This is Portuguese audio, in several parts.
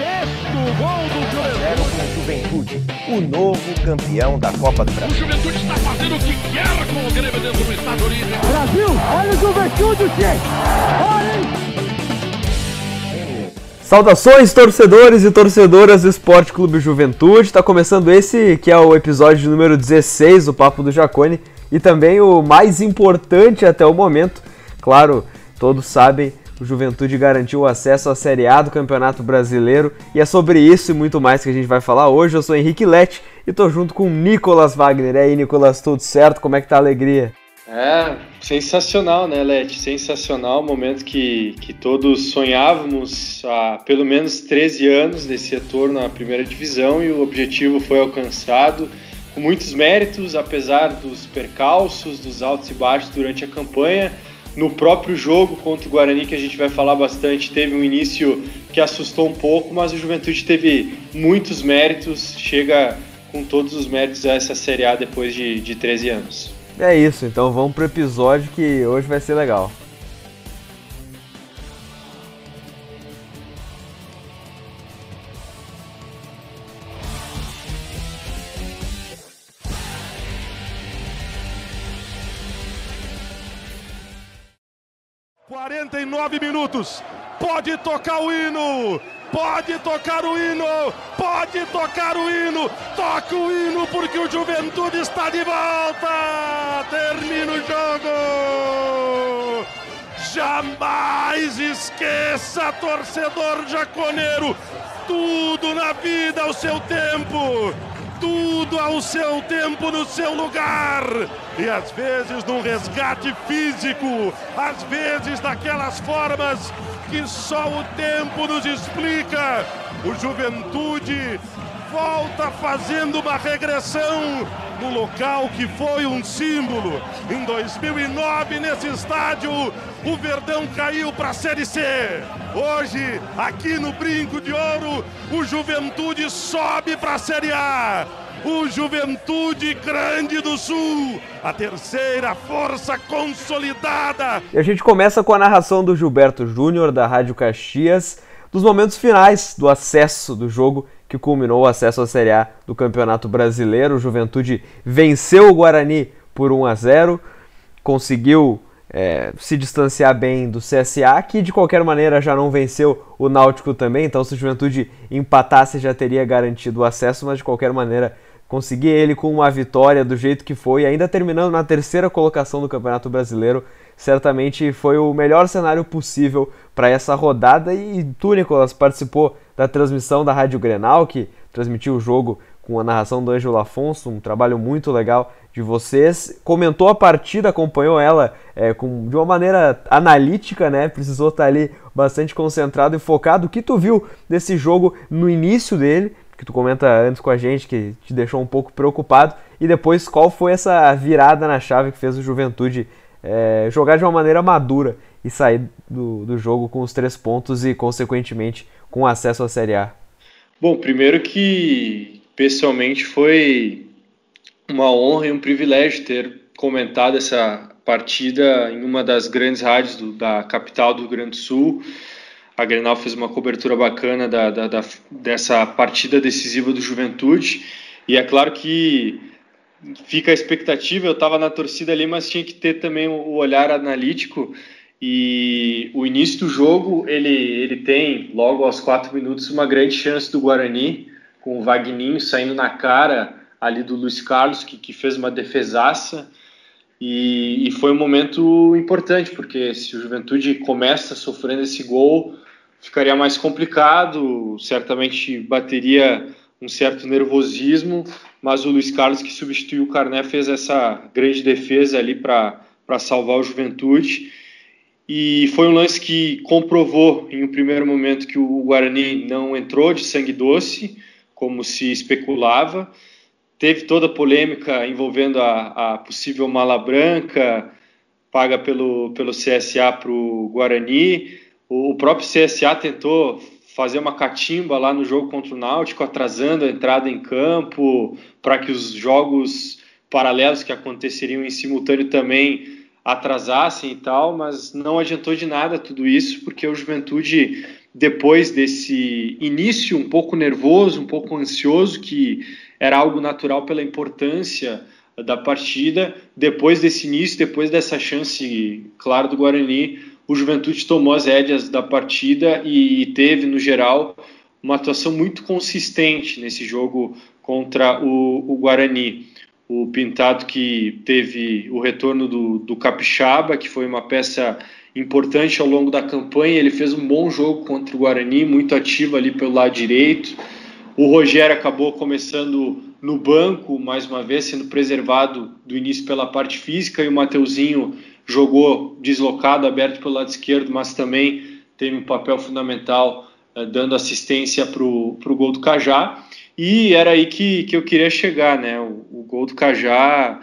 Sexto gol do Juventude. Juventude, o novo campeão da Copa do Brasil. O Juventude está fazendo o que quer com o Grêmio dentro do Estado Unido. Brasil, olha o Juventude, gente! Olha! Saudações, torcedores e torcedoras do Esporte Clube Juventude. Está começando esse que é o episódio número 16 do Papo do Jacone e também o mais importante até o momento. Claro, todos sabem, o Juventude garantiu o acesso à Série A do Campeonato Brasileiro e é sobre isso e muito mais que a gente vai falar hoje. Eu sou Henrique Lete e estou junto com Nicolas Wagner. E aí, Nicolas, tudo certo? Como é que tá a alegria? É, sensacional, né, Leti? Sensacional, momento que, que todos sonhávamos há pelo menos 13 anos desse retorno à primeira divisão e o objetivo foi alcançado com muitos méritos, apesar dos percalços, dos altos e baixos durante a campanha. No próprio jogo contra o Guarani, que a gente vai falar bastante, teve um início que assustou um pouco, mas o Juventude teve muitos méritos, chega com todos os méritos a essa Série A depois de, de 13 anos. É isso, então vamos pro episódio que hoje vai ser legal. Quarenta e nove minutos. Pode tocar o hino. Pode tocar o hino, pode tocar o hino, toca o hino porque o Juventude está de volta. Termina o jogo. Jamais esqueça, torcedor jaconeiro, tudo na vida ao seu tempo tudo ao seu tempo, no seu lugar. E às vezes num resgate físico, às vezes daquelas formas que só o tempo nos explica. O Juventude volta fazendo uma regressão no local que foi um símbolo. Em 2009, nesse estádio, o Verdão caiu para a Série C. Hoje, aqui no Brinco de Ouro, o Juventude sobe para a Série A. O Juventude Grande do Sul, a terceira força consolidada. E a gente começa com a narração do Gilberto Júnior, da Rádio Caxias, dos momentos finais do acesso do jogo que culminou o acesso à Série A do Campeonato Brasileiro. O Juventude venceu o Guarani por 1 a 0, conseguiu é, se distanciar bem do CSA, que de qualquer maneira já não venceu o Náutico também, então se o Juventude empatasse já teria garantido o acesso, mas de qualquer maneira conseguir ele com uma vitória do jeito que foi, ainda terminando na terceira colocação do Campeonato Brasileiro, certamente foi o melhor cenário possível para essa rodada. E tu, Nicolas, participou da transmissão da Rádio Grenal, que transmitiu o jogo com a narração do Ângelo Afonso, um trabalho muito legal de vocês. Comentou a partida, acompanhou ela é, com, de uma maneira analítica, né? Precisou estar ali bastante concentrado e focado. O que tu viu desse jogo no início dele que tu comenta antes com a gente, que te deixou um pouco preocupado, e depois qual foi essa virada na chave que fez o Juventude é, jogar de uma maneira madura e sair do, do jogo com os três pontos e, consequentemente, com acesso à Série A? Bom, primeiro que pessoalmente foi uma honra e um privilégio ter comentado essa partida em uma das grandes rádios do, da capital do Rio Grande do Sul a Grenal fez uma cobertura bacana da, da, da, dessa partida decisiva do Juventude. E é claro que fica a expectativa. Eu estava na torcida ali, mas tinha que ter também o olhar analítico. E o início do jogo, ele, ele tem, logo aos quatro minutos, uma grande chance do Guarani, com o Vagninho saindo na cara ali do Luiz Carlos, que, que fez uma defesaça. E, e, foi um momento importante, porque se o Juventude começa sofrendo esse gol, ficaria mais complicado, certamente bateria um certo nervosismo, mas o Luiz Carlos, que substituiu o Carné, fez essa grande defesa ali para salvar o Juventude. E foi um lance que comprovou em um primeiro momento que o Guarani não entrou de sangue doce, como se especulava. Teve toda a polêmica envolvendo a, a possível mala branca paga pelo, pelo CSA para o Guarani. O próprio CSA tentou fazer uma catimba lá no jogo contra o Náutico, atrasando a entrada em campo, para que os jogos paralelos que aconteceriam em simultâneo também atrasassem e tal, mas não adiantou de nada tudo isso, porque o Juventude, depois desse início um pouco nervoso, um pouco ansioso, que era algo natural pela importância da partida, depois desse início, depois dessa chance, claro, do Guarani, o Juventude tomou as rédeas da partida e teve, no geral, uma atuação muito consistente nesse jogo contra o, o Guarani o Pintado que teve o retorno do, do Capixaba, que foi uma peça importante ao longo da campanha. Ele fez um bom jogo contra o Guarani, muito ativo ali pelo lado direito. O Rogério acabou começando no banco, mais uma vez, sendo preservado do início pela parte física, e o Mateuzinho jogou deslocado, aberto pelo lado esquerdo, mas também teve um papel fundamental, eh, dando assistência para o gol do Cajá. E era aí que, que eu queria chegar, né? O, o, gol do Cajá,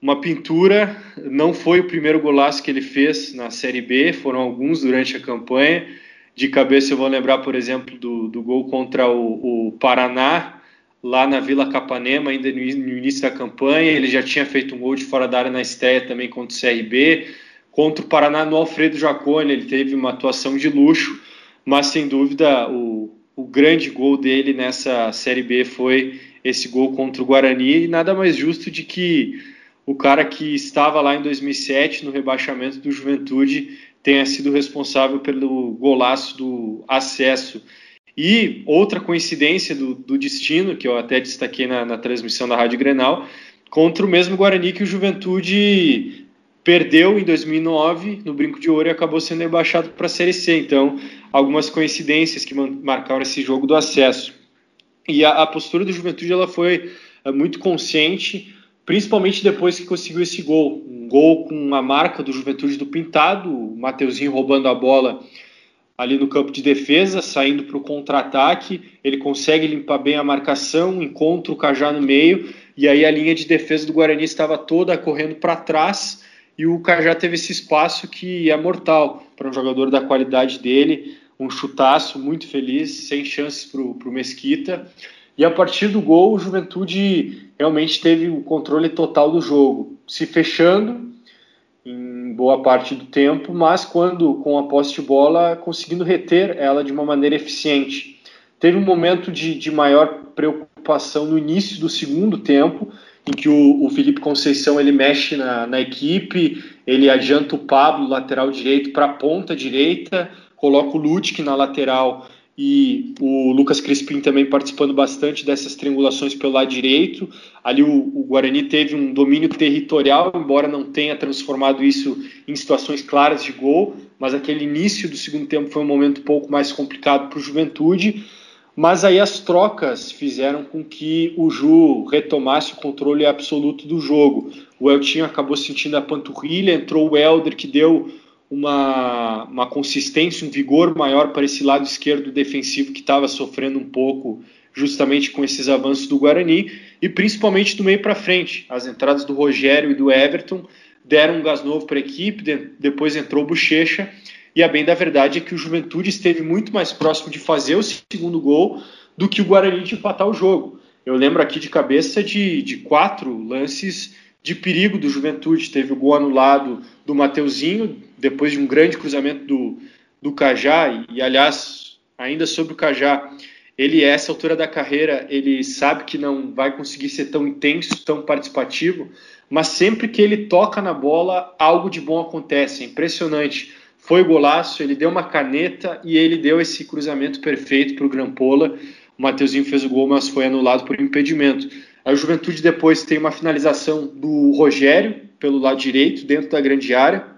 uma pintura, não foi o primeiro golaço que ele fez na Série B, foram alguns durante a campanha. De cabeça eu vou lembrar, por exemplo, do, do gol contra o, o Paraná, lá na Vila Capanema, ainda no, início da campanha. Ele já tinha feito um gol de fora da área na estreia também contra o CRB. Contra o Paraná no Alfredo Jacone, ele teve uma atuação de luxo, mas sem dúvida o, o grande gol dele nessa Série B foi esse gol contra o Guarani, e nada mais justo de que o cara que estava lá em 2007 no rebaixamento do Juventude tenha sido responsável pelo golaço do acesso. E outra coincidência do, do destino, que eu até destaquei na, na transmissão da Rádio Grenal, contra o mesmo Guarani que o Juventude perdeu em 2009 no Brinco de Ouro e acabou sendo rebaixado para a Série C. Então, algumas coincidências que marcaram esse jogo do acesso. E a, a postura do Juventude ela foi é, muito consciente, principalmente depois que conseguiu esse gol. Um gol com a marca do Juventude do Pintado, o Mateuzinho roubando a bola ali no campo de defesa, saindo para o contra-ataque. Ele consegue limpar bem a marcação, encontra o Cajá no meio, e aí a linha de defesa do Guarani estava toda correndo para trás e o Cajá teve esse espaço que é mortal para um jogador da qualidade dele, um chutaço muito feliz, sem chances para o Mesquita. E a partir do gol, o Juventude realmente teve o controle total do jogo, se fechando em boa parte do tempo, mas quando com a posse de bola, conseguindo reter ela de uma maneira eficiente. Teve um momento de, de maior preocupação no início do segundo tempo, em que o, o Felipe Conceição ele mexe na, na equipe, ele adianta o Pablo, lateral direito, para a ponta direita, coloca o Lutic na lateral e o Lucas Crispim também participando bastante dessas triangulações pelo lado direito. Ali o, o, Guarani teve um domínio territorial, embora não tenha transformado isso em situações claras de gol, mas aquele início do segundo tempo foi um momento um pouco mais complicado para o Juventude. Mas aí as trocas fizeram com que o Ju retomasse o controle absoluto do jogo. O Eltinho acabou sentindo a panturrilha, entrou o Helder, que deu uma, uma consistência, um vigor maior para esse lado esquerdo defensivo que estava sofrendo um pouco justamente com esses avanços do Guarani e principalmente do meio para frente. As entradas do Rogério e do Everton deram um gás novo para a equipe, depois entrou o Bochecha e a bem da verdade é que o Juventude esteve muito mais próximo de fazer o segundo gol do que o Guarani de empatar o jogo. Eu lembro aqui de cabeça de, de quatro lances de perigo do Juventude. Teve o gol anulado do Mateuzinho, depois de um grande cruzamento do, do Cajá. E, e aliás, ainda sobre o Cajá, ele, a essa altura da carreira, ele sabe que não vai conseguir ser tão intenso, tão participativo, mas sempre que ele toca na bola, algo de bom acontece. É impressionante foi golaço, ele deu uma caneta e ele deu esse cruzamento perfeito para o Grampola. O Mateuzinho fez o gol, mas foi anulado por impedimento. A Juventude depois tem uma finalização do Rogério pelo lado direito, dentro da grande área.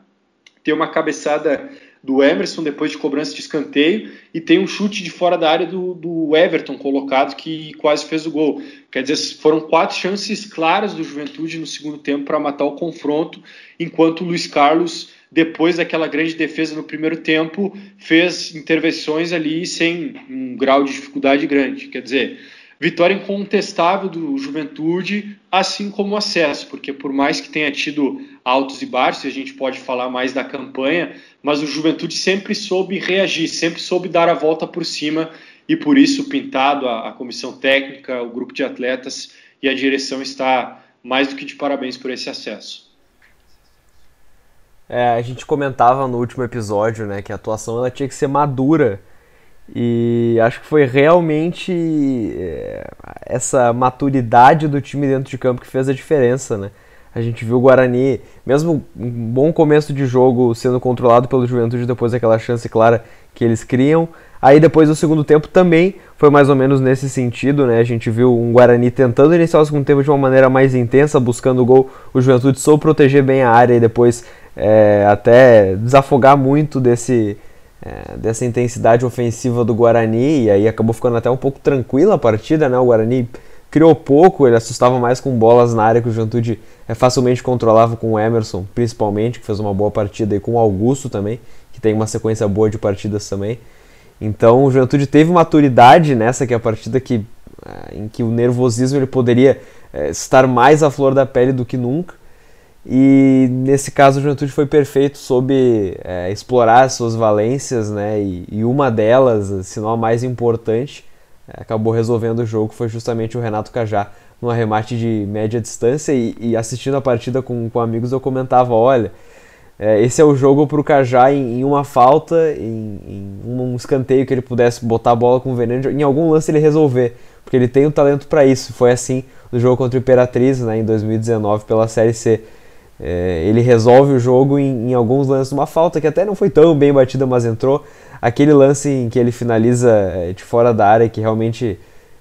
Tem uma cabeçada do Emerson depois de cobrança de escanteio e tem um chute de fora da área do, do Everton colocado que quase fez o gol. Quer dizer, foram quatro chances claras do Juventude no segundo tempo para matar o confronto, enquanto o Luiz Carlos depois daquela grande defesa no primeiro tempo, fez intervenções ali sem um grau de dificuldade grande. Quer dizer, vitória incontestável do Juventude, assim como o acesso, porque por mais que tenha tido altos e baixos, a gente pode falar mais da campanha, mas o Juventude sempre soube reagir, sempre soube dar a volta por cima e por isso pintado a, a comissão técnica, o grupo de atletas e a direção está mais do que de parabéns por esse acesso. É, a gente comentava no último episódio, né, que a atuação ela tinha que ser madura e acho que foi realmente é, essa maturidade do time dentro de campo que fez a diferença, né? A gente viu o Guarani, mesmo um bom começo de jogo sendo controlado pelo Juventude depois daquela chance clara que eles criam. Aí depois do segundo tempo também foi mais ou menos nesse sentido, né? A gente viu um Guarani tentando iniciar o segundo tempo de uma maneira mais intensa, buscando o gol. O Juventude soube proteger bem a área e depois é, até desafogar muito desse, é, dessa intensidade ofensiva do Guarani, e aí acabou ficando até um pouco tranquila a partida, né? O Guarani criou pouco, ele assustava mais com bolas na área que o Juventude é, facilmente controlava com o Emerson, principalmente, que fez uma boa partida, e com o Augusto também, que tem uma sequência boa de partidas também. Então o Juventude teve maturidade nessa, que é a partida que, é, em que o nervosismo ele poderia é, estar mais à flor da pele do que nunca. E nesse caso o Juventude foi perfeito, soube é, explorar as suas valências, né? E, e, uma delas, se não a mais importante, acabou resolvendo o jogo, foi justamente o Renato Cajá, num arremate de média distância. E, e assistindo a partida com, com amigos eu comentava: olha, é, esse é o jogo para o Cajá em, em, uma falta, em, em, um escanteio que ele pudesse botar a bola com o veneno, em algum lance ele resolver, porque ele tem o talento para isso. Foi assim no jogo contra o Imperatriz, né, em 2019, pela Série C. É, ele resolve o jogo em, em, alguns lances, uma falta que até não foi tão bem batida, mas entrou. Aquele lance em que ele finaliza é, de fora da área, que realmente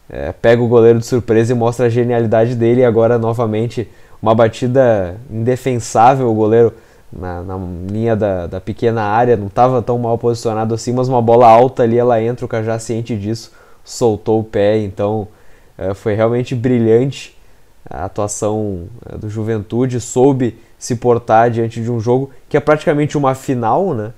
é, pega o goleiro de surpresa e mostra a genialidade dele. E agora, novamente, uma batida indefensável. O goleiro na, na linha da, da, pequena área não estava tão mal posicionado assim, mas uma bola alta ali, ela entra. O Cajá, ciente disso, soltou o pé. Então, é, foi realmente brilhante a atuação é, do Juventude, soube se portar diante de um jogo que é praticamente uma final, né?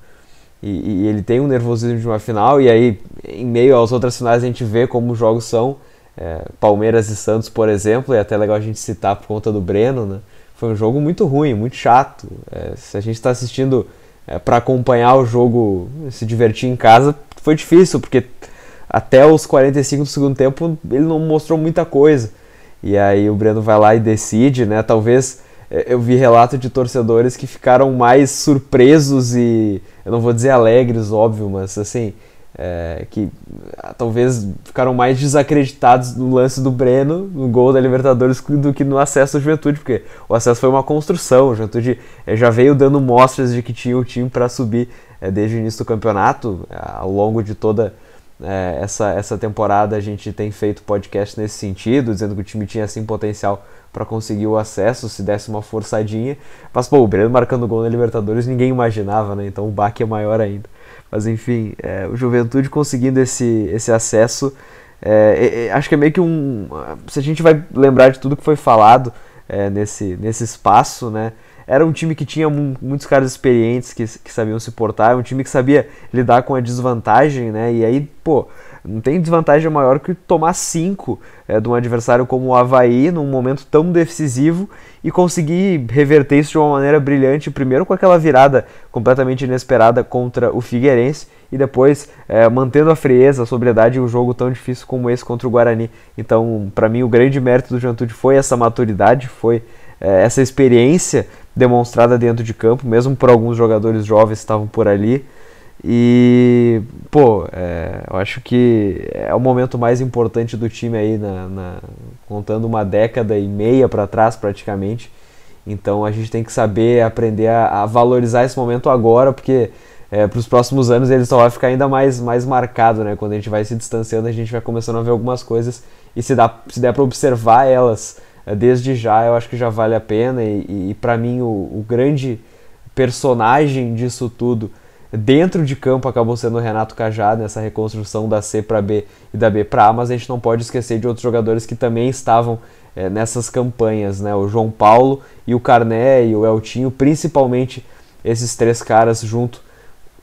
E, e, ele tem um nervosismo de uma final, e aí, em meio às outras finais, a gente vê como os jogos são. É, Palmeiras e Santos, por exemplo, é até legal a gente citar por conta do Breno, né? Foi um jogo muito ruim, muito chato. É, se a gente está assistindo é, para acompanhar o jogo, se divertir em casa, foi difícil, porque até os 45 do segundo tempo ele não mostrou muita coisa. E aí o Breno vai lá e decide, né? Talvez eu vi relato de torcedores que ficaram mais surpresos e eu não vou dizer alegres, óbvio, mas assim, é, que ah, talvez ficaram mais desacreditados no lance do Breno, no gol da Libertadores, do que no acesso à Juventude, porque o acesso foi uma construção, a Juventude é, já veio dando mostras de que tinha o time para subir é, desde o início do campeonato, ao longo de toda é, essa, essa temporada a gente tem feito podcast nesse sentido, dizendo que o time tinha assim potencial para conseguir o acesso se desse uma forçadinha. Mas pô, o Breno marcando gol na Libertadores ninguém imaginava, né? Então o baque é maior ainda. Mas enfim, é, o Juventude conseguindo esse, esse acesso, é, é, acho que é meio que um. Se a gente vai lembrar de tudo que foi falado é, nesse, nesse espaço, né? era um time que tinha muitos caras experientes que, que sabiam se portar, um time que sabia lidar com a desvantagem, né? E aí, pô, não tem desvantagem maior que tomar cinco é, de um adversário como o Havaí num momento tão decisivo e conseguir reverter isso de uma maneira brilhante, primeiro com aquela virada completamente inesperada contra o Figueirense e depois é, mantendo a frieza, a sobriedade em um jogo tão difícil como esse contra o Guarani. Então, para mim, o grande mérito do Juventude foi essa maturidade, foi é, essa experiência demonstrada dentro de campo, mesmo por alguns jogadores jovens que estavam por ali. E, pô, é, eu acho que é o momento mais importante do time aí, na, na contando uma década e meia para trás praticamente. Então a gente tem que saber aprender a, a valorizar esse momento agora, porque é, para os próximos anos ele só vai ficar ainda mais, mais marcado, né? Quando a gente vai se distanciando, a gente vai começando a ver algumas coisas e se, dá, se der para observar elas é, desde já eu acho que já vale a pena e, e para mim o, o, grande personagem disso tudo dentro de campo acabou sendo o Renato Cajá nessa reconstrução da C para B e da B para A, mas a gente não pode esquecer de outros jogadores que também estavam é, nessas campanhas, né? O João Paulo e o Carné e o Eltinho, principalmente esses três caras junto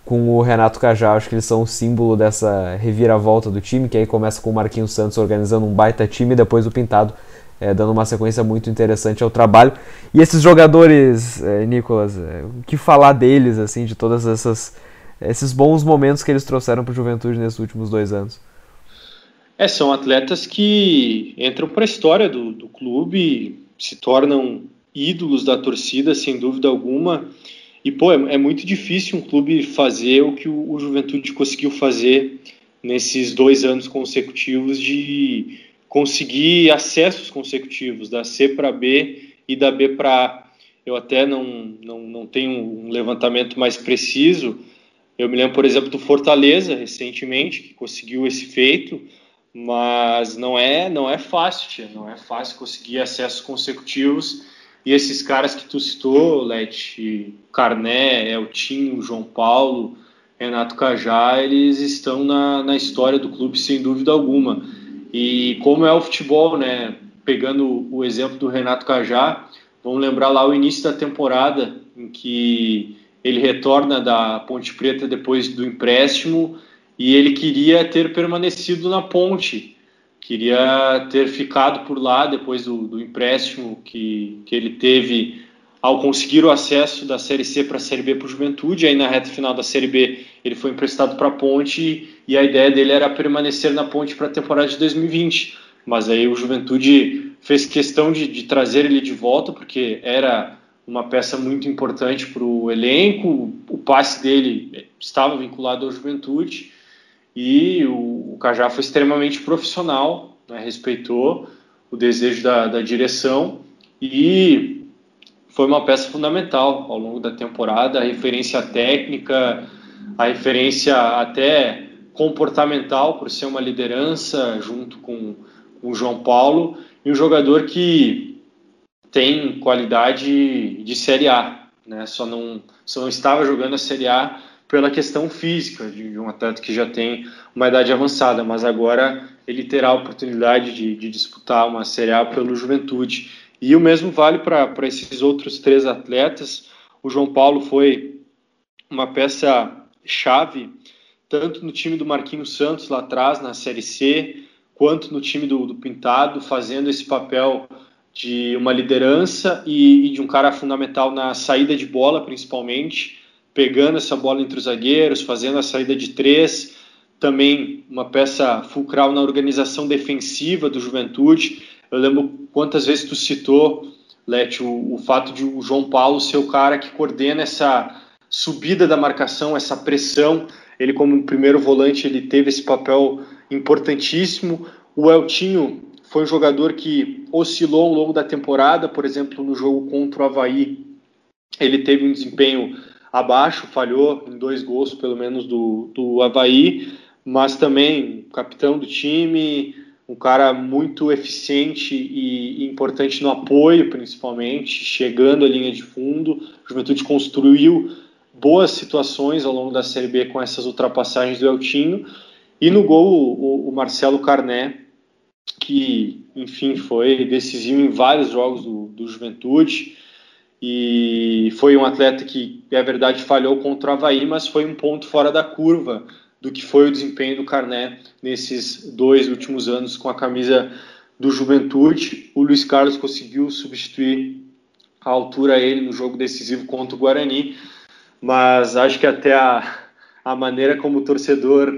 com o Renato Cajá, acho que eles são o símbolo dessa reviravolta do time, que aí começa com o Marquinhos Santos organizando um baita time, e depois o Pintado é, dando uma sequência muito interessante ao trabalho. E esses jogadores, é, Nicolas, é, o que falar deles, assim, de todas essas esses bons momentos que eles trouxeram para o Juventude nesses últimos dois anos? É, são atletas que entram para a história do, do clube, se tornam ídolos da torcida, sem dúvida alguma. E, pô, é, é muito difícil um clube fazer o que o, o Juventude conseguiu fazer nesses dois anos consecutivos de conseguir acessos consecutivos da C para B e da B para A. Eu até não, não, não tenho um levantamento mais preciso. Eu me lembro, por exemplo, do Fortaleza recentemente, que conseguiu esse feito, mas não é não é fácil, tia. não é fácil conseguir acessos consecutivos. E esses caras que tu citou, Lete, Carné, Eltinho, João Paulo, Renato Cajá, eles estão na, na história do clube sem dúvida alguma. E como é o futebol, né? Pegando o exemplo do Renato Cajá, vamos lembrar lá o início da temporada em que ele retorna da Ponte Preta depois do empréstimo e ele queria ter permanecido na Ponte, queria ter ficado por lá depois do, do empréstimo que, que ele teve ao conseguir o acesso da Série C para a Série B para o Juventude. Aí na reta final da Série B ele foi emprestado para a Ponte e a ideia dele era permanecer na Ponte para a temporada de 2020. Mas aí o Juventude fez questão de, de trazer ele de volta porque era uma peça muito importante para o elenco. O passe dele estava vinculado ao Juventude e o, o Cajá foi extremamente profissional, né, respeitou o desejo da, da direção e foi uma peça fundamental ao longo da temporada, referência técnica, a referência até comportamental, por ser uma liderança junto com o João Paulo, e um jogador que tem qualidade de Série A, né? só, não, só não estava jogando a Série A pela questão física de, um atleta que já tem uma idade avançada, mas agora ele terá a oportunidade de, de disputar uma Série A pelo Juventude. E o mesmo vale para esses outros três atletas. O João Paulo foi uma peça chave, tanto no time do Marquinhos Santos lá atrás, na Série C, quanto no time do, do Pintado, fazendo esse papel de uma liderança e, e, de um cara fundamental na saída de bola, principalmente, pegando essa bola entre os zagueiros, fazendo a saída de três, também uma peça fulcral na organização defensiva do Juventude, eu lembro quantas vezes tu citou, Lete, o, o fato de o João Paulo ser o cara que coordena essa subida da marcação, essa pressão. Ele, como primeiro volante, ele teve esse papel importantíssimo. O Eltinho foi um jogador que oscilou ao longo da temporada, por exemplo, no jogo contra o Havaí, ele teve um desempenho abaixo, falhou em dois gols, pelo menos, do, do Havaí, mas também capitão do time, um cara muito eficiente e, importante no apoio, principalmente, chegando à linha de fundo. A Juventude construiu boas situações ao longo da Série B com essas ultrapassagens do Eltinho. E no gol, o, o Marcelo Carné, que, enfim, foi decisivo em vários jogos do, do Juventude. E foi um atleta que, é verdade, falhou contra o Havaí, mas foi um ponto fora da curva do que foi o desempenho do Carné nesses dois últimos anos com a camisa do Juventude. O Luiz Carlos conseguiu substituir a altura a ele no jogo decisivo contra o Guarani, mas acho que até a, a maneira como o torcedor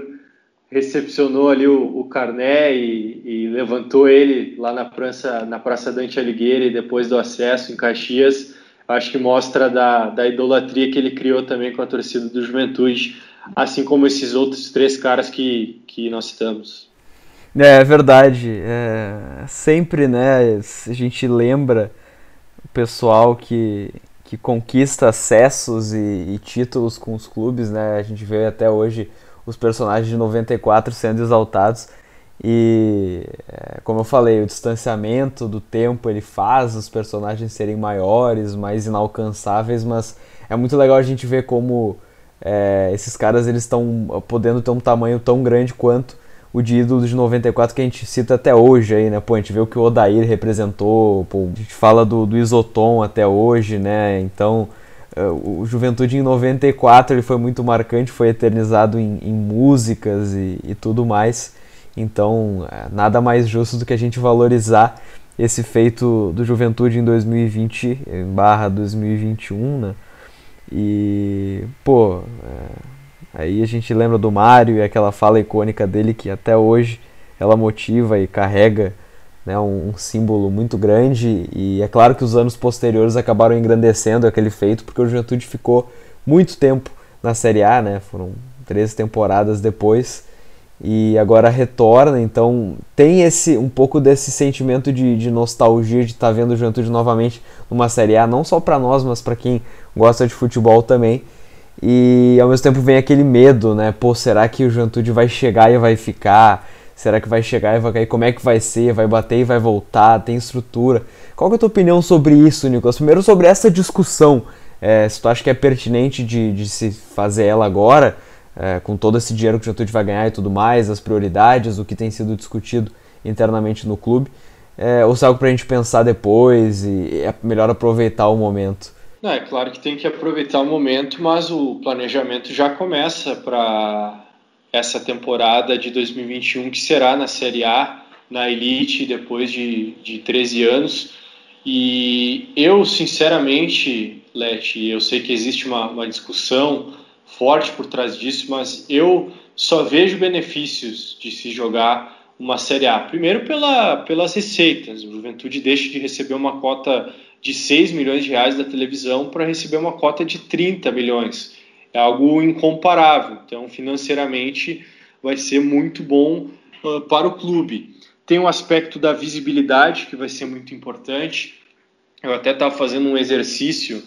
recepcionou ali o, o Carné e, e, levantou ele lá na praça, na praça Dante Alighieri depois do acesso em Caxias, acho que mostra da, da idolatria que ele criou também com a torcida do Juventude assim como esses outros três caras que, que nós citamos. É, é verdade. É, sempre, né, a gente lembra o pessoal que, que conquista acessos e, e, títulos com os clubes, né? A gente vê até hoje os personagens de 94 sendo exaltados. E, é, como eu falei, o distanciamento do tempo ele faz os personagens serem maiores, mais inalcançáveis, mas é muito legal a gente ver como é, esses caras eles estão podendo ter um tamanho tão grande quanto o de ídolo de 94 que a gente cita até hoje aí, né? Pô, a gente vê o que o Odair representou, pô, a gente fala do, do Isoton até hoje, né? Então, é, o Juventude em 94 ele foi muito marcante, foi eternizado em, em músicas e, e, tudo mais. Então, é, nada mais justo do que a gente valorizar esse feito do Juventude em 2020 em barra 2021, né? E, pô, é, aí a gente lembra do Mario e aquela fala icônica dele que até hoje ela motiva e carrega né, um, um, símbolo muito grande. E é claro que os anos posteriores acabaram engrandecendo aquele feito, porque o Juventude ficou muito tempo na Série A, né? Foram três temporadas depois e agora retorna, então tem esse um pouco desse sentimento de, de nostalgia de estar tá vendo o Juventude novamente numa Série A, não só para nós, mas para quem gosta de futebol também. E ao mesmo tempo vem aquele medo, né? Pô, será que o Juventude vai chegar e vai ficar? Será que vai chegar e vai cair? Como é que vai ser? Vai bater e vai voltar? Tem estrutura? Qual é a tua opinião sobre isso, Nicolas? Primeiro sobre essa discussão, é, se tu acha que é pertinente de, de se fazer ela agora, é, com todo esse dinheiro que o Juventude vai ganhar e tudo mais, as prioridades, o que tem sido discutido internamente no clube, é, ou se é algo para a gente pensar depois e é melhor aproveitar o momento? Não, é claro que tem que aproveitar o momento, mas o planejamento já começa para essa temporada de 2021, que será na Série A, na Elite, depois de, de 13 anos. E eu, sinceramente, Leti, eu sei que existe uma, uma discussão forte por trás disso, mas eu só vejo benefícios de se jogar uma Série A. Primeiro pela, pelas receitas. O Juventude deixa de receber uma cota de 6 milhões de reais da televisão para receber uma cota de 30 milhões. É algo incomparável. Então, financeiramente, vai ser muito bom uh, para o clube. Tem o um aspecto da visibilidade, que vai ser muito importante. Eu até estava fazendo um exercício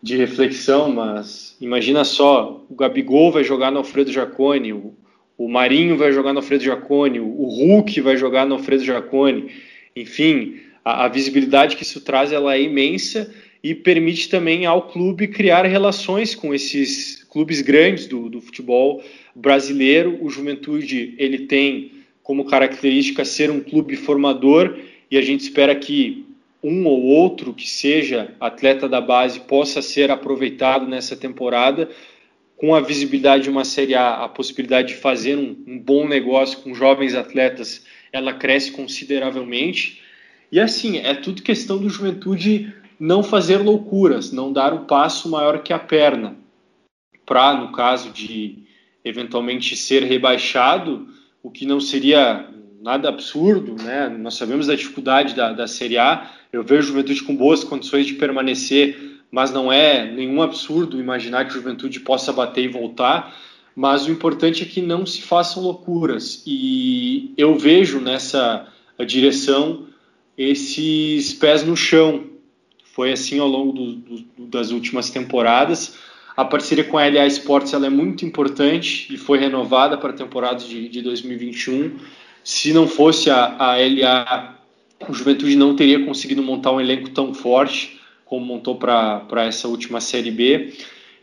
de reflexão, mas imagina só, o Gabigol vai jogar no Alfredo Jacone, o, o Marinho vai jogar no Alfredo Jacone, o Hulk vai jogar no Alfredo Jacone, enfim, a, a, visibilidade que isso traz ela é imensa e permite também ao clube criar relações com esses clubes grandes do, do futebol brasileiro. O Juventude ele tem como característica ser um clube formador e a gente espera que um ou outro que seja atleta da base possa ser aproveitado nessa temporada, com a visibilidade de uma Série A, a possibilidade de fazer um, um bom negócio com jovens atletas, ela cresce consideravelmente. E assim, é tudo questão do juventude não fazer loucuras, não dar o um passo maior que a perna, para, no caso de eventualmente ser rebaixado, o que não seria nada absurdo, né? Nós sabemos da dificuldade da, da Série A, eu vejo a Juventude com boas condições de permanecer, mas não é nenhum absurdo imaginar que a Juventude possa bater e voltar. Mas o importante é que não se façam loucuras. E eu vejo nessa direção esses pés no chão. Foi assim ao longo do, do, das últimas temporadas. A parceria com a LA Sports ela é muito importante e foi renovada para a temporada de, de 2021. Se não fosse a, a LA o Juventude não teria conseguido montar um elenco tão forte como montou para essa última Série B.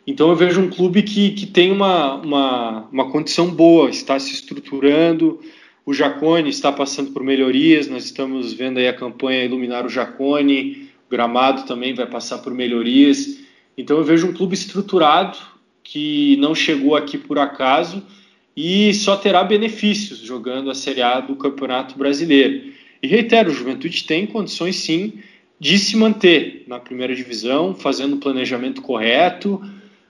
Então eu vejo um clube que, que tem uma, uma, uma condição boa, está se estruturando, o Jacone está passando por melhorias, nós estamos vendo aí a campanha Iluminar o Jacone, o gramado também vai passar por melhorias. Então eu vejo um clube estruturado que não chegou aqui por acaso e só terá benefícios jogando a Série A do Campeonato Brasileiro. E reitero, o Juventude tem condições sim de se manter na primeira divisão, fazendo o planejamento correto,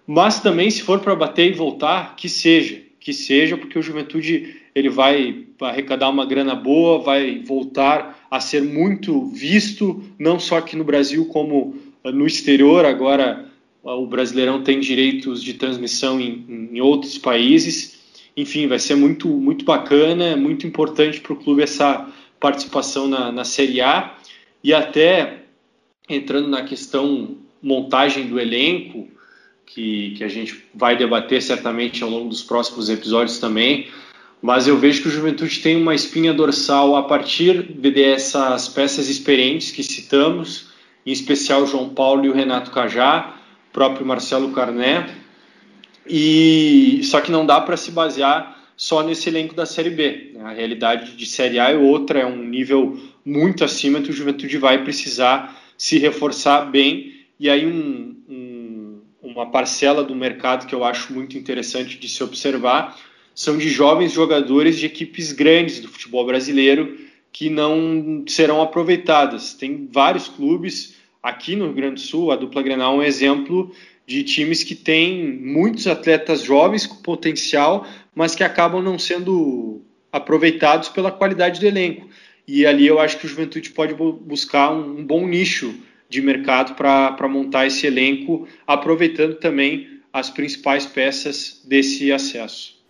mas também se for para bater e voltar, que seja, que seja, porque o Juventude ele vai arrecadar uma grana boa, vai voltar a ser muito visto, não só aqui no Brasil como no exterior. Agora o Brasileirão tem direitos de transmissão em, em outros países. Enfim, vai ser muito muito bacana, é muito importante para o clube essa participação na, na Série A e até entrando na questão montagem do elenco, que, que a gente vai debater certamente ao longo dos próximos episódios também, mas eu vejo que o Juventude tem uma espinha dorsal a partir dessas peças experientes que citamos, em especial João Paulo e o Renato Cajá, próprio Marcelo Carné, e só que não dá para se basear só nesse elenco da Série B. Né? A realidade de Série A é outra, é um nível muito acima que o Juventude vai precisar se reforçar bem. E aí um, um, uma parcela do mercado que eu acho muito interessante de se observar são de jovens jogadores de equipes grandes do futebol brasileiro que não serão aproveitadas. Tem vários clubes aqui no Rio Grande do Sul, a dupla Grenal é um exemplo de times que têm muitos atletas jovens com potencial, mas que acabam não sendo aproveitados pela qualidade do elenco. E ali eu acho que o Juventude pode buscar um, bom nicho de mercado para montar esse elenco, aproveitando também as principais peças desse acesso.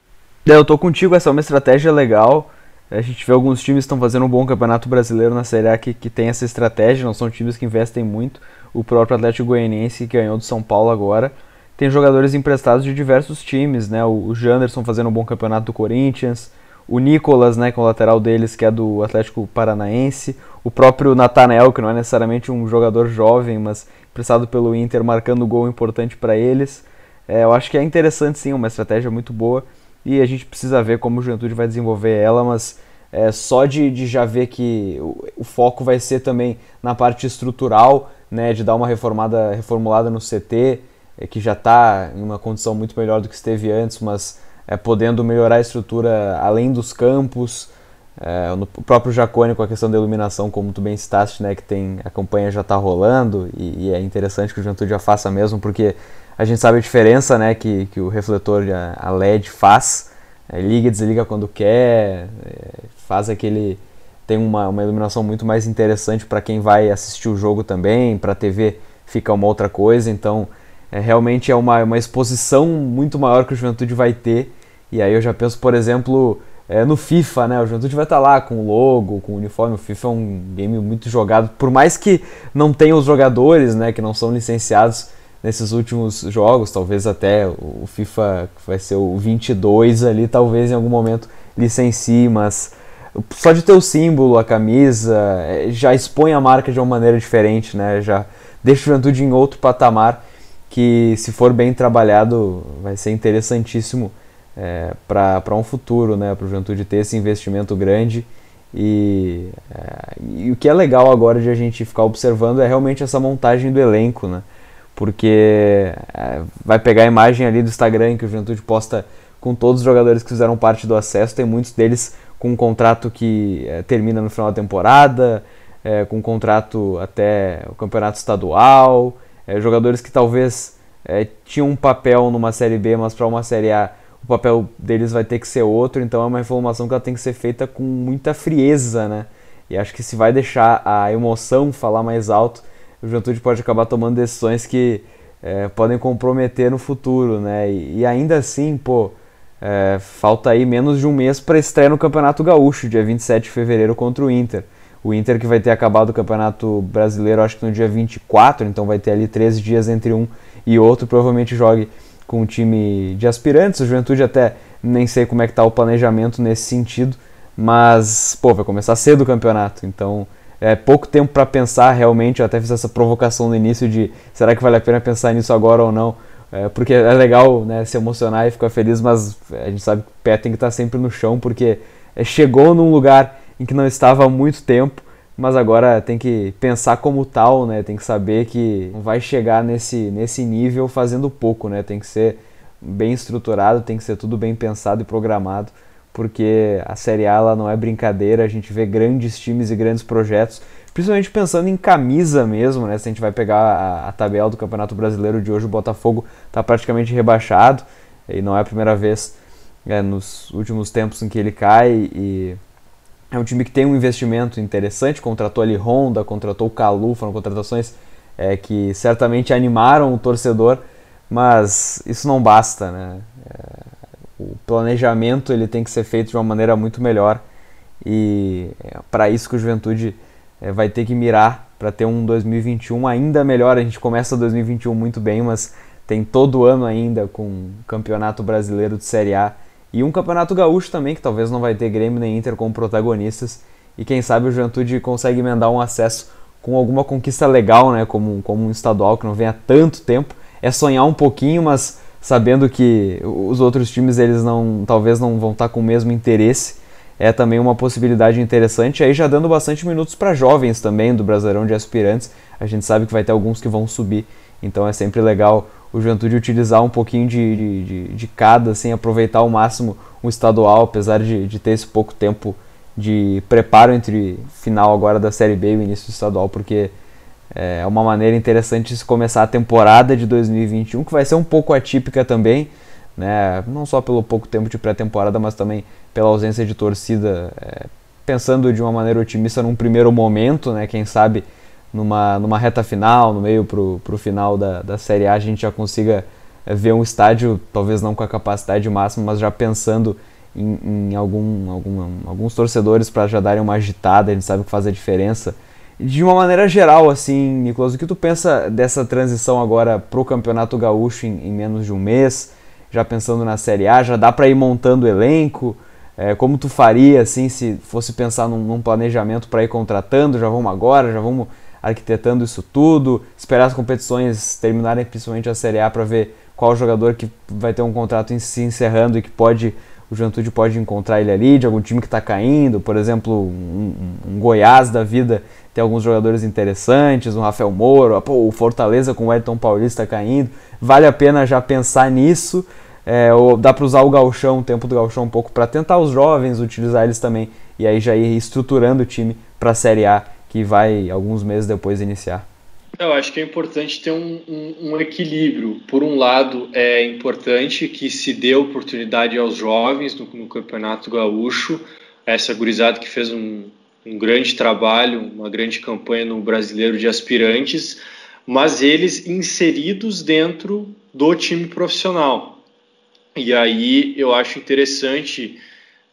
É, eu tô contigo, essa é uma estratégia legal. A gente vê alguns times que estão fazendo um bom campeonato brasileiro na Série A que, que tem essa estratégia, não são times que investem muito. O próprio Atlético Goianiense que ganhou do São Paulo agora. Tem jogadores emprestados de diversos times, né? O, Janderson fazendo um bom campeonato do Corinthians, o Nicolas, né, com o lateral deles, que é do Atlético Paranaense, o próprio Natanel, que não é necessariamente um jogador jovem, mas emprestado pelo Inter, marcando gol importante para eles. É, eu acho que é interessante sim, uma estratégia muito boa e a gente precisa ver como o Juventude vai desenvolver ela, mas é, só de, de já ver que o, o, foco vai ser também na parte estrutural, né, de dar uma reformada, reformulada no CT, é, que já está em uma condição muito melhor do que esteve antes, mas é, podendo melhorar a estrutura além dos campos. É, no próprio Jacone com a questão da iluminação, como tu bem citaste, né, que tem a campanha já está rolando e, e, é interessante que o Juventude já faça mesmo, porque a gente sabe a diferença né, que, que o refletor, a, LED faz, é, liga e desliga quando quer, é, faz aquele tem uma, uma iluminação muito mais interessante para quem vai assistir o jogo também, para a TV fica uma outra coisa, então é, realmente é uma, uma exposição muito maior que o Juventude vai ter. E aí eu já penso, por exemplo, é, no FIFA, né? O Juventude vai estar tá lá com o logo, com o uniforme. O FIFA é um game muito jogado, por mais que não tenha os jogadores, né, que não são licenciados nesses últimos jogos, talvez até o FIFA que vai ser o 22 ali, talvez em algum momento licencie, mas só de ter o símbolo, a camisa, é, já expõe a marca de uma maneira diferente, né? Já deixa o Juventude em outro patamar que se for bem trabalhado vai ser interessantíssimo é, para um futuro, né, para o Juventude ter esse investimento grande. E, é, e, o que é legal agora de a gente ficar observando é realmente essa montagem do elenco, né, porque é, vai pegar a imagem ali do Instagram que o Juventude posta com todos os jogadores que fizeram parte do acesso, tem muitos deles com um contrato que é, termina no final da temporada, é, com um contrato até o campeonato estadual, é, jogadores que talvez é, tinham um papel numa Série B, mas para uma Série A o papel deles vai ter que ser outro, então é uma informação que ela tem que ser feita com muita frieza, né? E acho que se vai deixar a emoção falar mais alto, o Juventude pode acabar tomando decisões que é, podem comprometer no futuro, né? E, e ainda assim, pô, é, falta aí menos de um mês para estreia no Campeonato Gaúcho, dia 27 de fevereiro contra o Inter. O Inter que vai ter acabado o Campeonato Brasileiro, acho que no dia 24, então vai ter ali 13 dias entre um e outro. Provavelmente jogue com um time de aspirantes. O Juventude até nem sei como é que está o planejamento nesse sentido, mas pô, vai começar cedo o campeonato, então é pouco tempo para pensar realmente. Eu até fiz essa provocação no início de será que vale a pena pensar nisso agora ou não? É, porque é legal né, se emocionar e ficar feliz, mas a gente sabe que o pé tem que estar tá sempre no chão, porque é, chegou num lugar em que não estava há muito tempo, mas agora tem que pensar como tal, né? Tem que saber que não vai chegar nesse, nesse nível fazendo pouco, né? Tem que ser bem estruturado, tem que ser tudo bem pensado e programado, porque a Série A ela não é brincadeira, a gente vê grandes times e grandes projetos, principalmente pensando em camisa mesmo, né? Se a gente vai pegar a, a tabela do Campeonato Brasileiro de hoje, o Botafogo está praticamente rebaixado, e não é a primeira vez é, nos últimos tempos em que ele cai e é um time que tem um investimento interessante, contratou ali Honda, contratou o Calu, foram contratações é, que certamente animaram o torcedor, mas isso não basta, né? É, o planejamento ele tem que ser feito de uma maneira muito melhor e é para isso que o Juventude é, vai ter que mirar para ter um 2021 ainda melhor. A gente começa 2021 muito bem, mas tem todo ano ainda com o Campeonato Brasileiro de Série A e um campeonato gaúcho também, que talvez não vai ter Grêmio nem Inter como protagonistas. E quem sabe o Juventude consegue emendar um acesso com alguma conquista legal, né? Como, como um estadual que não vem há tanto tempo. É sonhar um pouquinho, mas sabendo que os outros times eles não talvez não vão estar com o mesmo interesse. É também uma possibilidade interessante. Aí já dando bastante minutos para jovens também do Brasileirão de Aspirantes. A gente sabe que vai ter alguns que vão subir. Então é sempre legal o Juventude utilizar um pouquinho de, de, de, de cada, assim, aproveitar ao máximo o estadual, apesar de, de ter esse pouco tempo de preparo entre final agora da Série B e início do estadual, porque é uma maneira interessante de se começar a temporada de 2021, que vai ser um pouco atípica também, né? não só pelo pouco tempo de pré-temporada, mas também pela ausência de torcida, é, pensando de uma maneira otimista num primeiro momento, né? quem sabe numa, numa reta final, no meio pro, pro final da, da Série A, a gente já consiga é, ver um estádio, talvez não com a capacidade máxima, mas já pensando em, em algum, algum, alguns torcedores para já darem uma agitada, a gente sabe que faz a diferença. De uma maneira geral, assim, Nicolas, o que tu pensa dessa transição agora pro Campeonato Gaúcho em, em menos de um mês? Já pensando na Série A, já dá para ir montando o elenco? É, como tu faria, assim, se fosse pensar num, num planejamento para ir contratando? Já vamos agora, já vamos arquitetando isso tudo? Esperar as competições terminarem, principalmente a Série A, para ver qual jogador que vai ter um contrato se encerrando e que pode o Juventude pode encontrar ele ali, de algum time que está caindo, por exemplo, um, um, Goiás da vida tem alguns jogadores interessantes, um Rafael Moro, pô, o Fortaleza com o Edson Paulista caindo, vale a pena já pensar nisso, é, dá para usar o galchão, o tempo do galchão um pouco para tentar os jovens, utilizar eles também, e aí já ir estruturando o time para a Série A, que vai alguns meses depois iniciar. Eu acho que é importante ter um, um, um, equilíbrio. Por um lado, é importante que se dê oportunidade aos jovens no, no Campeonato Gaúcho, essa gurizada que fez um, um, grande trabalho, uma grande campanha no Brasileiro de Aspirantes, mas eles inseridos dentro do time profissional. E aí eu acho interessante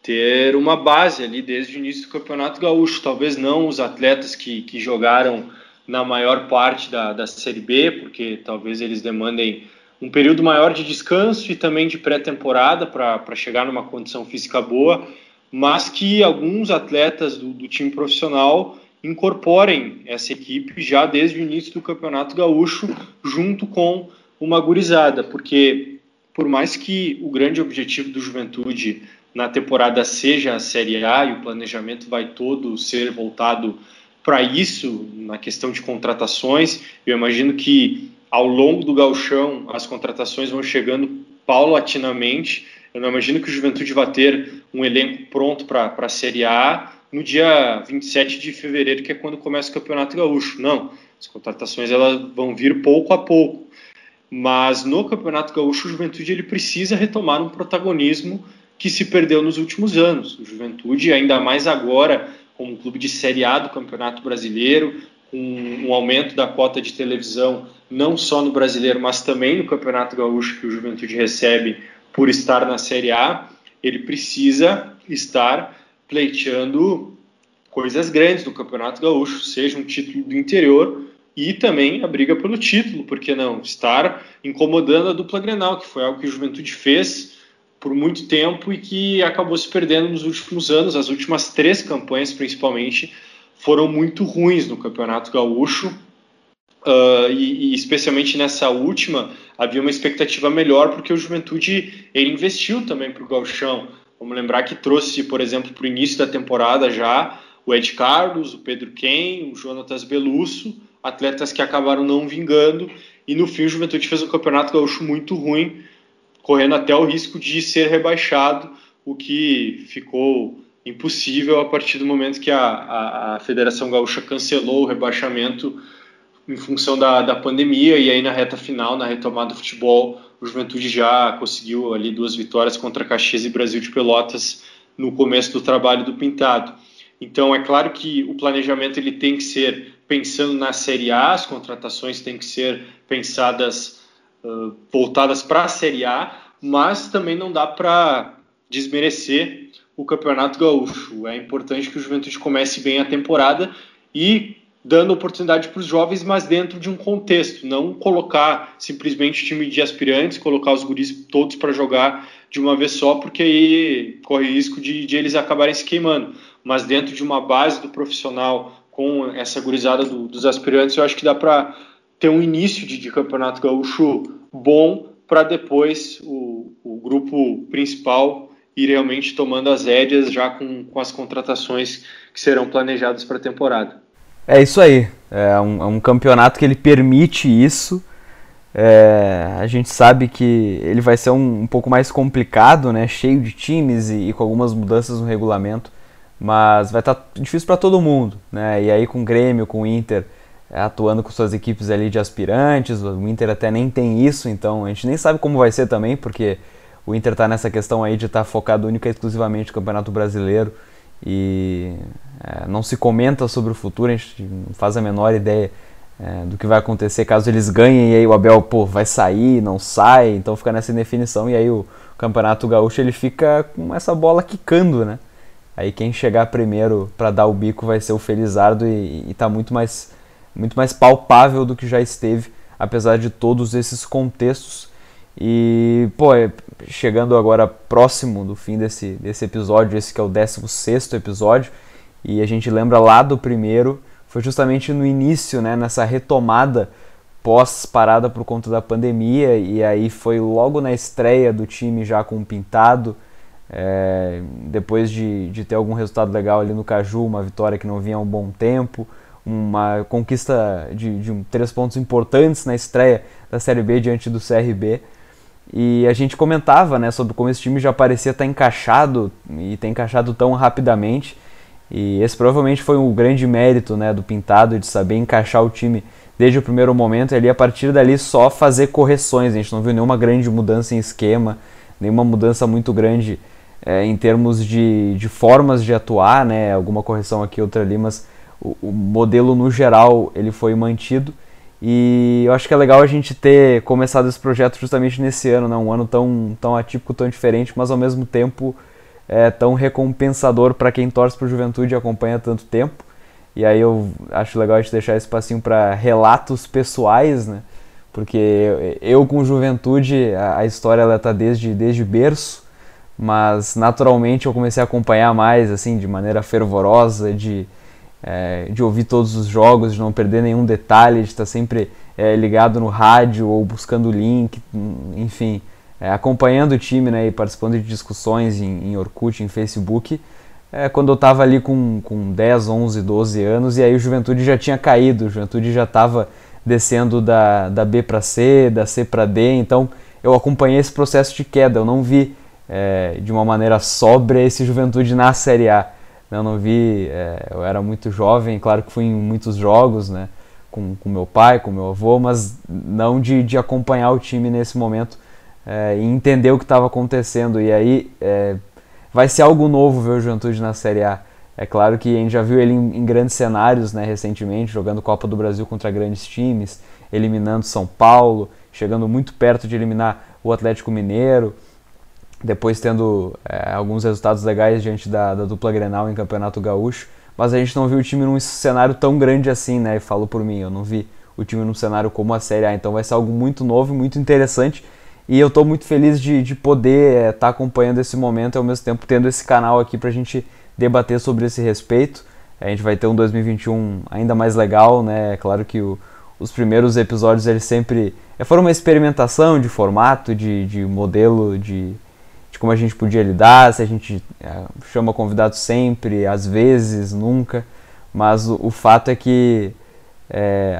ter uma base ali desde o início do Campeonato Gaúcho. Talvez não os atletas que, que jogaram na maior parte da, da Série B, porque talvez eles demandem um período maior de descanso e também de pré-temporada para chegar numa condição física boa, mas que alguns atletas do, do, time profissional incorporem essa equipe já desde o início do Campeonato Gaúcho, junto com uma gurizada, porque por mais que o grande objetivo do Juventude na temporada seja a Série A e o planejamento vai todo ser voltado para isso na questão de contratações. Eu imagino que ao longo do galchão as contratações vão chegando paulatinamente. Eu não imagino que o Juventude vá ter um elenco pronto para a Série A no dia 27 de fevereiro, que é quando começa o Campeonato Gaúcho. Não, as contratações elas vão vir pouco a pouco. Mas no Campeonato Gaúcho, o Juventude ele precisa retomar um protagonismo que se perdeu nos últimos anos. O Juventude, ainda mais agora, como um clube de Série A do Campeonato Brasileiro, com um aumento da cota de televisão, não só no Brasileiro, mas também no Campeonato Gaúcho que o Juventude recebe por estar na Série A, ele precisa estar pleiteando coisas grandes do Campeonato Gaúcho, seja um título do interior e também a briga pelo título, porque não? Estar incomodando a dupla Grenal, que foi algo que o Juventude fez por muito tempo e que acabou se perdendo nos últimos anos. As últimas três campanhas, principalmente, foram muito ruins no Campeonato Gaúcho. Uh, e, e, especialmente nessa última, havia uma expectativa melhor porque o Juventude ele investiu também para o Gauchão. Vamos lembrar que trouxe, por exemplo, para o início da temporada já o Ed Carlos, o Pedro Ken, o Jonatas Belusso, atletas que acabaram não vingando. E no fim, o Juventude fez um campeonato gaúcho muito ruim, correndo até o risco de ser rebaixado, o que ficou impossível a partir do momento que a, a, a Federação Gaúcha cancelou o rebaixamento em função da, da pandemia e aí na reta final, na retomada do futebol, o Juventude já conseguiu ali duas vitórias contra Caxias e Brasil de Pelotas no começo do trabalho do Pintado. Então é claro que o planejamento ele tem que ser pensando na Série A, as contratações têm que ser pensadas voltadas para a Série A, mas também não dá para desmerecer o Campeonato Gaúcho. É importante que o Juventude comece bem a temporada e dando oportunidade para os jovens, mas dentro de um contexto, não colocar simplesmente time de aspirantes, colocar os guris todos para jogar de uma vez só, porque aí corre risco de, de, eles acabarem se queimando. Mas dentro de uma base do profissional, com essa gurizada do, dos aspirantes, eu acho que dá para ter um início de, de campeonato gaúcho bom para depois o, o, grupo principal ir realmente tomando as rédeas já com, com as contratações que serão planejadas para a temporada. É isso aí. É um, é um, campeonato que ele permite isso. É, a gente sabe que ele vai ser um, um, pouco mais complicado, né? cheio de times e, e com algumas mudanças no regulamento, mas vai estar tá difícil para todo mundo. Né? E aí com o Grêmio, com o Inter, atuando com suas equipes ali de aspirantes. O Inter até nem tem isso, então a gente nem sabe como vai ser também, porque o Inter está nessa questão aí de estar tá focado única e exclusivamente no Campeonato Brasileiro e é, não se comenta sobre o futuro, a gente não faz a menor ideia é, do que vai acontecer caso eles ganhem e aí o Abel pô, vai sair, não sai, então fica nessa indefinição e aí o Campeonato Gaúcho ele fica com essa bola quicando, né? Aí quem chegar primeiro para dar o bico vai ser o Felizardo e, e tá muito mais, muito mais palpável do que já esteve, apesar de todos esses contextos. E, pô, é, chegando agora próximo do fim desse, desse episódio, esse que é o 16 episódio, e a gente lembra lá do primeiro, foi justamente no início, né, nessa retomada pós-parada por conta da pandemia, e aí foi logo na estreia do time já com o Pintado, é, depois de, de ter algum resultado legal ali no Caju, uma vitória que não vinha há um bom tempo, uma conquista de, de um, três pontos importantes na estreia da Série B diante do CRB. E a gente comentava né, sobre como esse time já parecia estar encaixado e ter encaixado tão rapidamente. E esse provavelmente foi um grande mérito né, do Pintado de saber encaixar o time desde o primeiro momento e ali a partir dali só fazer correções. A gente não viu nenhuma grande mudança em esquema, nenhuma mudança muito grande é, em termos de, de formas de atuar, né, alguma correção aqui, outra ali, mas o, o modelo no geral ele foi mantido. E eu acho que é legal a gente ter começado esse projeto justamente nesse ano, né? um ano tão, tão atípico, tão diferente, mas ao mesmo tempo é, tão recompensador para quem torce para Juventude e acompanha tanto tempo. E aí eu acho legal a gente deixar esse espacinho para relatos pessoais, né? Porque eu com Juventude, a, a história ela tá desde, desde berço, mas naturalmente eu comecei a acompanhar mais, assim, de maneira fervorosa, de, é, de ouvir todos os jogos, de não perder nenhum detalhe, de estar sempre é, ligado no rádio ou buscando link, enfim é, acompanhando o time né, e participando de discussões em, em Orkut, em Facebook, é, quando eu estava ali com, com 10, 11, 12 anos, e aí o Juventude já tinha caído, o Juventude já estava descendo da, da B para C, da C para D, então eu acompanhei esse processo de queda, eu não vi é, de uma maneira sóbria esse Juventude na Série A. Eu não vi, é, eu era muito jovem, claro que fui em muitos jogos, né, com, com meu pai, com meu avô, mas não de, de acompanhar o time nesse momento é, e entender o que estava acontecendo. E aí é, vai ser algo novo ver o Juventude na Série A. É claro que a gente já viu ele em, em, grandes cenários né, recentemente, jogando Copa do Brasil contra grandes times, eliminando São Paulo, chegando muito perto de eliminar o Atlético Mineiro, depois tendo é, alguns resultados legais diante da, da, dupla Grenal em Campeonato Gaúcho. Mas a gente não viu o time num cenário tão grande assim, né? E falo por mim, eu não vi o time num cenário como a Série A. Então vai ser algo muito novo muito interessante e eu estou muito feliz de, de poder estar é, tá acompanhando esse momento e ao mesmo tempo tendo esse canal aqui para a gente debater sobre esse respeito. A gente vai ter um 2021 ainda mais legal, né? É claro que o, os primeiros episódios eles sempre é, foram uma experimentação de formato, de, de modelo, de, de como a gente podia lidar, se a gente é, chama convidado sempre, às vezes, nunca. Mas o, o fato é que é,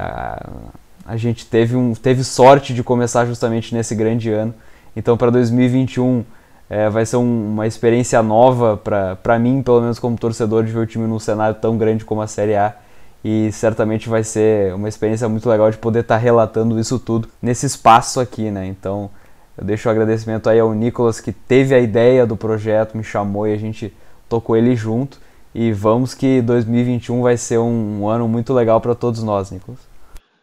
a gente teve, um, teve sorte de começar justamente nesse grande ano. Então, para 2021, é, vai ser um, uma experiência nova para mim, pelo menos como torcedor, de ver o time num cenário tão grande como a Série A. E certamente vai ser uma experiência muito legal de poder estar tá relatando isso tudo nesse espaço aqui, né? Então, eu deixo o agradecimento aí ao Nicolas que teve a ideia do projeto, me chamou e a gente tocou ele junto. E vamos que 2021 vai ser um, um ano muito legal para todos nós, Nicolas.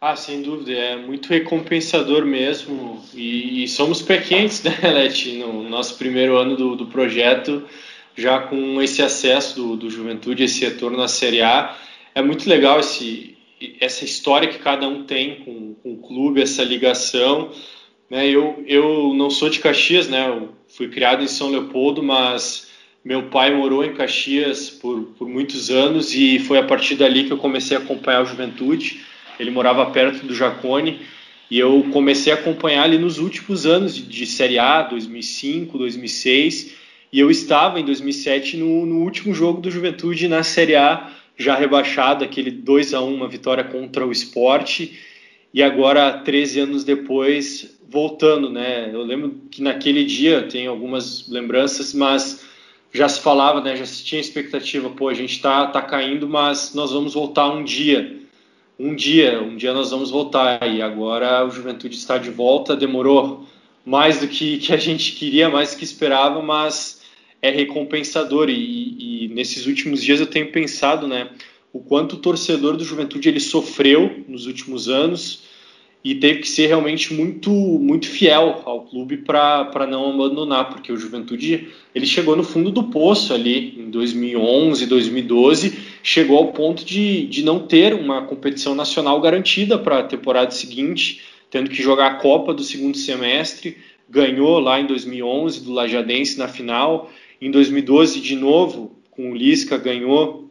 Ah, sem dúvida, é muito recompensador mesmo. E, e somos pé quentes, né, Leti, no nosso primeiro ano do, do projeto, já com esse acesso do, do Juventude, esse retorno na Série A. É muito legal esse, essa história que cada um tem com, com o clube, essa ligação. Né? Eu, eu não sou de Caxias, né? Eu fui criado em São Leopoldo, mas meu pai morou em Caxias por, por muitos anos e foi a partir dali que eu comecei a acompanhar o Juventude ele morava perto do Jacone e eu comecei a acompanhar ali nos últimos anos de, de Série A, 2005, 2006, e eu estava em 2007 no, no último jogo do Juventude na Série A, já rebaixado, aquele 2 a 1 uma vitória contra o esporte, e agora, 13 anos depois, voltando, né? Eu lembro que naquele dia, tenho algumas lembranças, mas já se falava, né? Já se tinha expectativa, pô, a gente tá, tá caindo, mas nós vamos voltar um dia um dia, um dia nós vamos voltar. E agora o Juventude está de volta. Demorou mais do que, que a gente queria, mais do que esperava, mas é recompensador. E, e, nesses últimos dias eu tenho pensado, né? O quanto o torcedor do Juventude ele sofreu nos últimos anos e teve que ser realmente muito muito fiel ao clube para não abandonar, porque o Juventude ele chegou no fundo do poço ali em 2011, 2012, chegou ao ponto de, de não ter uma competição nacional garantida para a temporada seguinte, tendo que jogar a Copa do segundo semestre, ganhou lá em 2011 do Lajadense na final, em 2012 de novo com o Lisca ganhou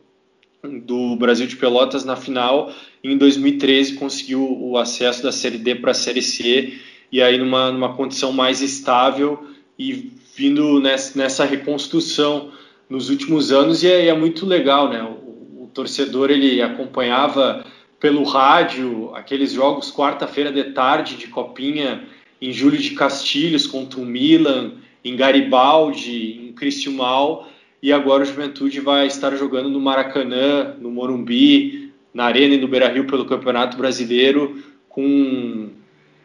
do Brasil de Pelotas na final em 2013 conseguiu o acesso da Série D para a Série C e aí numa, numa condição mais estável e vindo nessa, nessa reconstrução nos últimos anos e é, é muito legal, né? O, o, torcedor ele acompanhava pelo rádio aqueles jogos quarta-feira de tarde de copinha em Júlio de Castilhos contra o Milan, em Garibaldi, em Cristiumal e agora o Juventude vai estar jogando no Maracanã, no Morumbi, na Arena e no Beira-Rio pelo Campeonato Brasileiro, com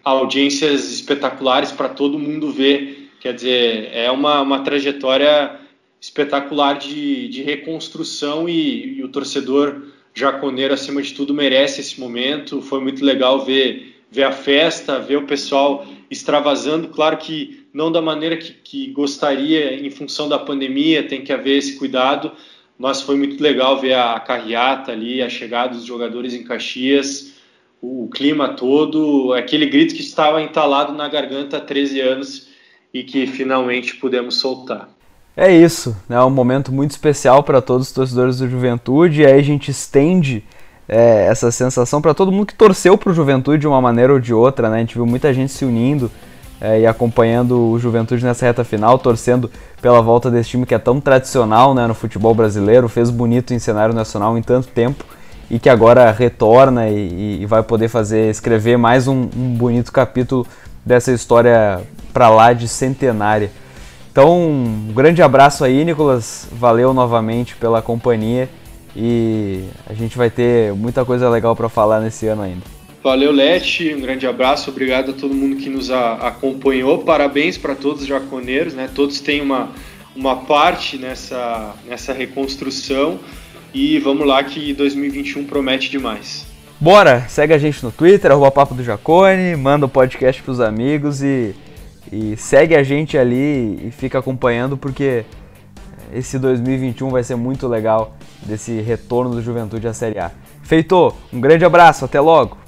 audiências espetaculares para todo mundo ver. Quer dizer, é uma, uma trajetória espetacular de, de reconstrução e, e o torcedor jaconeiro, acima de tudo, merece esse momento. Foi muito legal ver, ver a festa, ver o pessoal extravasando. Claro que não da maneira que, que gostaria em função da pandemia, tem que haver esse cuidado, mas foi muito legal ver a carreata ali, a chegada dos jogadores em Caxias, o, o clima todo, aquele grito que estava entalado na garganta há 13 anos e que finalmente pudemos soltar. É isso, é né? um momento muito especial para todos os torcedores do Juventude, e aí a gente estende é, essa sensação para todo mundo que torceu para o Juventude de uma maneira ou de outra, né? A gente viu muita gente se unindo é, e acompanhando o Juventude nessa reta final, torcendo pela volta desse time que é tão tradicional né, no futebol brasileiro, fez bonito em cenário nacional em tanto tempo e que agora retorna e, e vai poder fazer escrever mais um, um bonito capítulo dessa história para lá de centenária. Então, um grande abraço aí, Nicolas. Valeu novamente pela companhia e a gente vai ter muita coisa legal para falar nesse ano ainda. Valeu, Lete. Um grande abraço. Obrigado a todo mundo que nos a, acompanhou. Parabéns para todos os jaconeiros, né? Todos têm uma, uma parte nessa, nessa reconstrução. E vamos lá que 2021 promete demais. Bora! Segue a gente no Twitter, arroba Papo do Jacone, manda o podcast pros amigos e, e segue a gente ali e fica acompanhando porque esse 2021 vai ser muito legal desse retorno do Juventude à Série A. Feito, um grande abraço, até logo!